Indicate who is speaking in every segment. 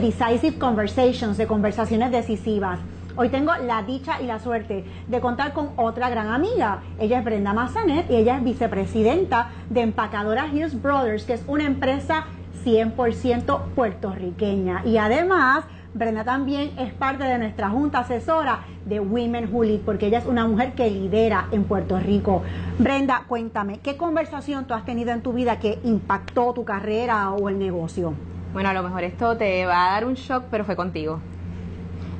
Speaker 1: Decisive Conversations, de conversaciones decisivas. Hoy tengo la dicha y la suerte de contar con otra gran amiga. Ella es Brenda Mazanet y ella es vicepresidenta de Empacadora Hughes Brothers, que es una empresa 100% puertorriqueña. Y además, Brenda también es parte de nuestra junta asesora de Women Who porque ella es una mujer que lidera en Puerto Rico. Brenda, cuéntame, ¿qué conversación tú has tenido en tu vida que impactó tu carrera o el negocio?
Speaker 2: Bueno, a lo mejor esto te va a dar un shock, pero fue contigo.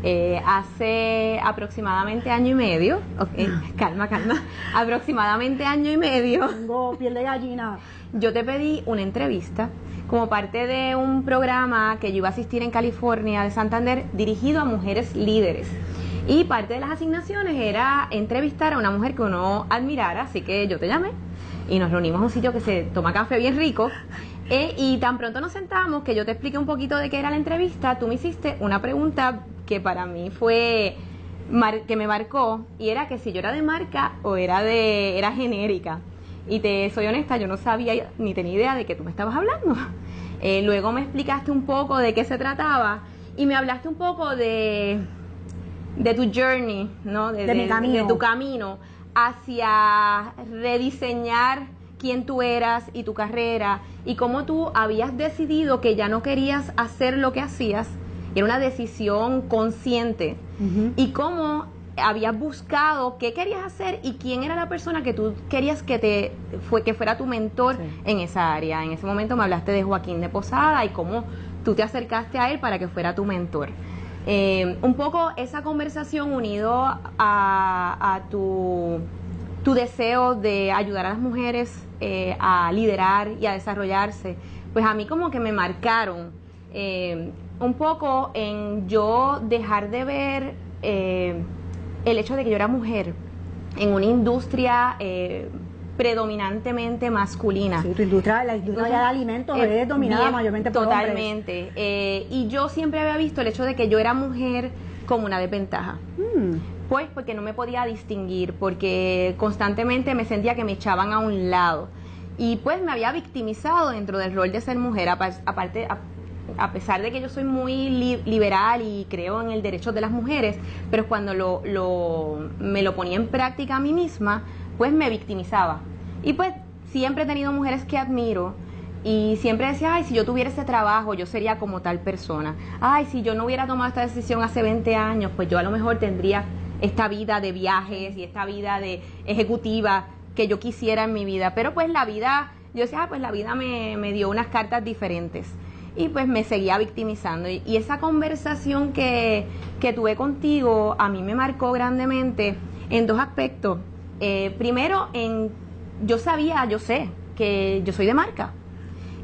Speaker 2: Eh, hace aproximadamente año y medio, okay, calma, calma, aproximadamente año y medio.
Speaker 1: Tengo piel de gallina.
Speaker 2: Yo te pedí una entrevista como parte de un programa que yo iba a asistir en California de Santander dirigido a mujeres líderes. Y parte de las asignaciones era entrevistar a una mujer que uno admirara, así que yo te llamé y nos reunimos en un sitio que se toma café bien rico. Eh, y tan pronto nos sentamos que yo te expliqué un poquito de qué era la entrevista, tú me hiciste una pregunta que para mí fue que me marcó y era que si yo era de marca o era de era genérica. Y te soy honesta, yo no sabía ni tenía idea de que tú me estabas hablando. Eh, luego me explicaste un poco de qué se trataba y me hablaste un poco de, de tu journey, ¿no?
Speaker 1: De, mi camino.
Speaker 2: de tu camino hacia rediseñar quién tú eras y tu carrera y cómo tú habías decidido que ya no querías hacer lo que hacías era una decisión consciente. Y cómo habías buscado qué querías hacer y quién era la persona que tú querías que te fue que fuera tu mentor en esa área. En ese momento me hablaste de Joaquín de Posada y cómo tú te acercaste a él para que fuera tu mentor. Eh, un poco esa conversación unido a, tu, tu, deseo de ayudar a las mujeres eh, a liderar y a desarrollarse, pues a mí como que me marcaron. Eh, un poco en yo dejar de ver eh, el hecho de que yo era mujer en una industria predominantemente masculina.
Speaker 1: Sí, tu industria, la industria de alimentos es dominada mayormente por
Speaker 2: Totalmente. Eh, y yo siempre había visto el hecho de que yo era mujer como una desventaja. Hmm. Pues porque no me podía distinguir, porque constantemente me sentía que me echaban a un lado. Y pues me había victimizado dentro del rol de ser mujer, aparte, a pesar de que yo soy muy liberal y creo en el derecho de las mujeres, pero cuando lo, me lo ponía en práctica a mí misma, pues me victimizaba. Y pues siempre he tenido mujeres que admiro y siempre decía, ay, si yo tuviera ese trabajo, yo sería como tal persona. Ay, si yo no hubiera tomado esta decisión hace 20 años, pues yo a lo mejor tendría esta vida de viajes y esta vida de ejecutiva que yo quisiera en mi vida. Pero pues la vida, yo decía, ah, pues la vida me, me dio unas cartas diferentes y pues me seguía victimizando. Y, esa conversación que, tuve contigo a mí me marcó grandemente en dos aspectos. Eh, primero, en yo sabía, yo sé que yo soy de marca.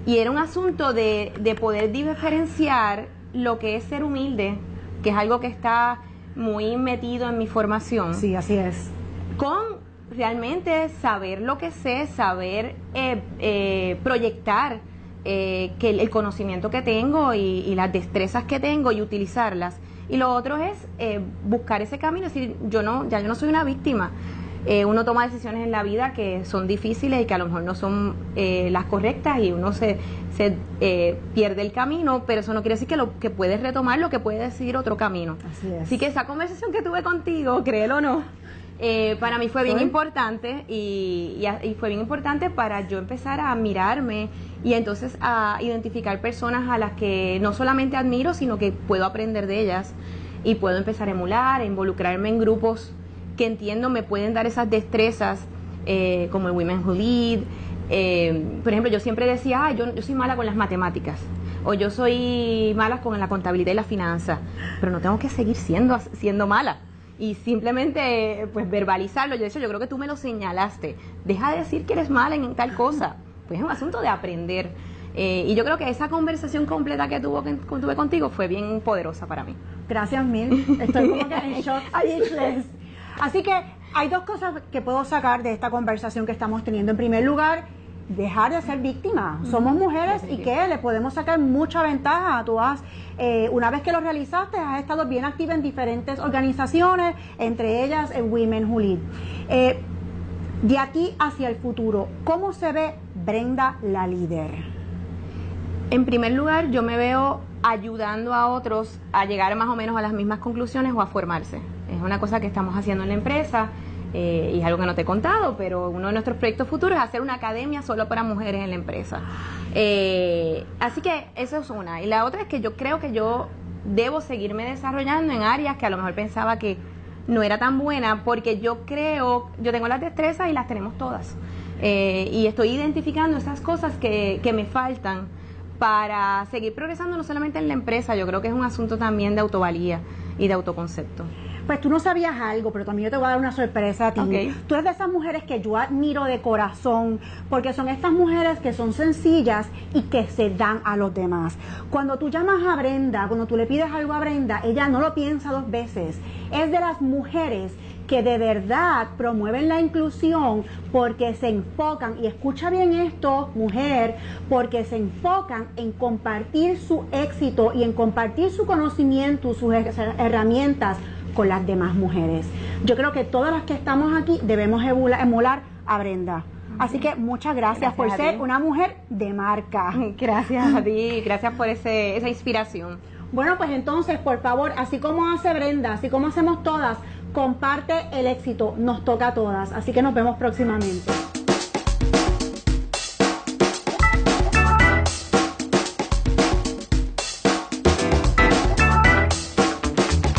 Speaker 2: Y era un asunto de, de poder diferenciar lo que es ser humilde, que es algo que está muy metido en mi formación.
Speaker 1: Sí, así es.
Speaker 2: Con realmente saber lo que sé, saber eh, eh, proyectar eh, que el, conocimiento que tengo y, las destrezas que tengo y utilizarlas. Y lo otro es eh, buscar ese camino, es decir, yo no, ya yo no soy una víctima. Eh, uno toma decisiones en la vida que son difíciles y que a lo mejor no son las correctas y uno se, se pierde el camino, pero eso no quiere decir que lo que puedes retomar lo que puede decidir otro camino.
Speaker 1: Así, es.
Speaker 2: Así que esa conversación que tuve contigo, créelo o no, eh, para mí fue bien importante y, fue bien importante para yo empezar a mirarme y entonces a identificar personas a las que no solamente admiro, sino que puedo aprender de ellas y puedo empezar a emular, a involucrarme en grupos que entiendo me pueden dar esas destrezas eh, como el Women Who Lead. Eh, por ejemplo, yo siempre decía, yo, yo soy mala con las matemáticas o yo soy mala con la contabilidad y la finanza, pero no tengo que seguir siendo, siendo mala y simplemente pues verbalizarlo. Yo, de hecho, yo creo que tú me lo señalaste. Deja de decir que eres mala en tal cosa. Pues es un asunto de aprender. Eh, y yo creo que esa conversación completa que, tuvo, que tuve contigo fue bien poderosa para mí.
Speaker 1: Gracias mil. Estoy como que en shock. Así que hay dos cosas que puedo sacar de esta conversación que estamos teniendo. En primer lugar, dejar de ser víctima. Somos mujeres y que le podemos sacar mucha ventaja. Tú has, eh, una vez que lo realizaste, has estado bien activa en diferentes organizaciones, entre ellas en Women Who Lead. Eh, de aquí hacia el futuro, ¿cómo se ve Brenda la líder?
Speaker 2: En primer lugar, yo me veo ayudando a otros a llegar más o menos a las mismas conclusiones o a formarse. Es una cosa que estamos haciendo en la empresa eh, y es algo que no te he contado, pero uno de nuestros proyectos futuros es hacer una academia solo para mujeres en la empresa. Eh, así que eso es una. Y la otra es que yo creo que yo debo seguirme desarrollando en áreas que a lo mejor pensaba que no era tan buena, porque yo creo, yo tengo las destrezas y las tenemos todas. Eh, y estoy identificando esas cosas que, que me faltan para seguir progresando no solamente en la empresa, yo creo que es un asunto también de autovalía y de autoconcepto.
Speaker 1: Pues tú no sabías algo, pero también yo te voy a dar una sorpresa a ti. Tú eres de esas mujeres que yo admiro de corazón, porque son estas mujeres que son sencillas y que se dan a los demás. Cuando tú llamas a Brenda, cuando tú le pides algo a Brenda, ella no lo piensa dos veces. Es de las mujeres que de verdad promueven la inclusión porque se enfocan, y escucha bien esto, mujer, porque se enfocan en compartir su éxito y en compartir su conocimiento, sus herramientas con las demás mujeres. Yo creo que todas las que estamos aquí debemos emular a Brenda. Así que muchas gracias, por ser una mujer de marca.
Speaker 2: Gracias a ti, gracias por ese, esa inspiración.
Speaker 1: Bueno, pues entonces, por favor, así como hace Brenda, así como hacemos todas, comparte el éxito, nos toca a todas. Así que nos vemos próximamente.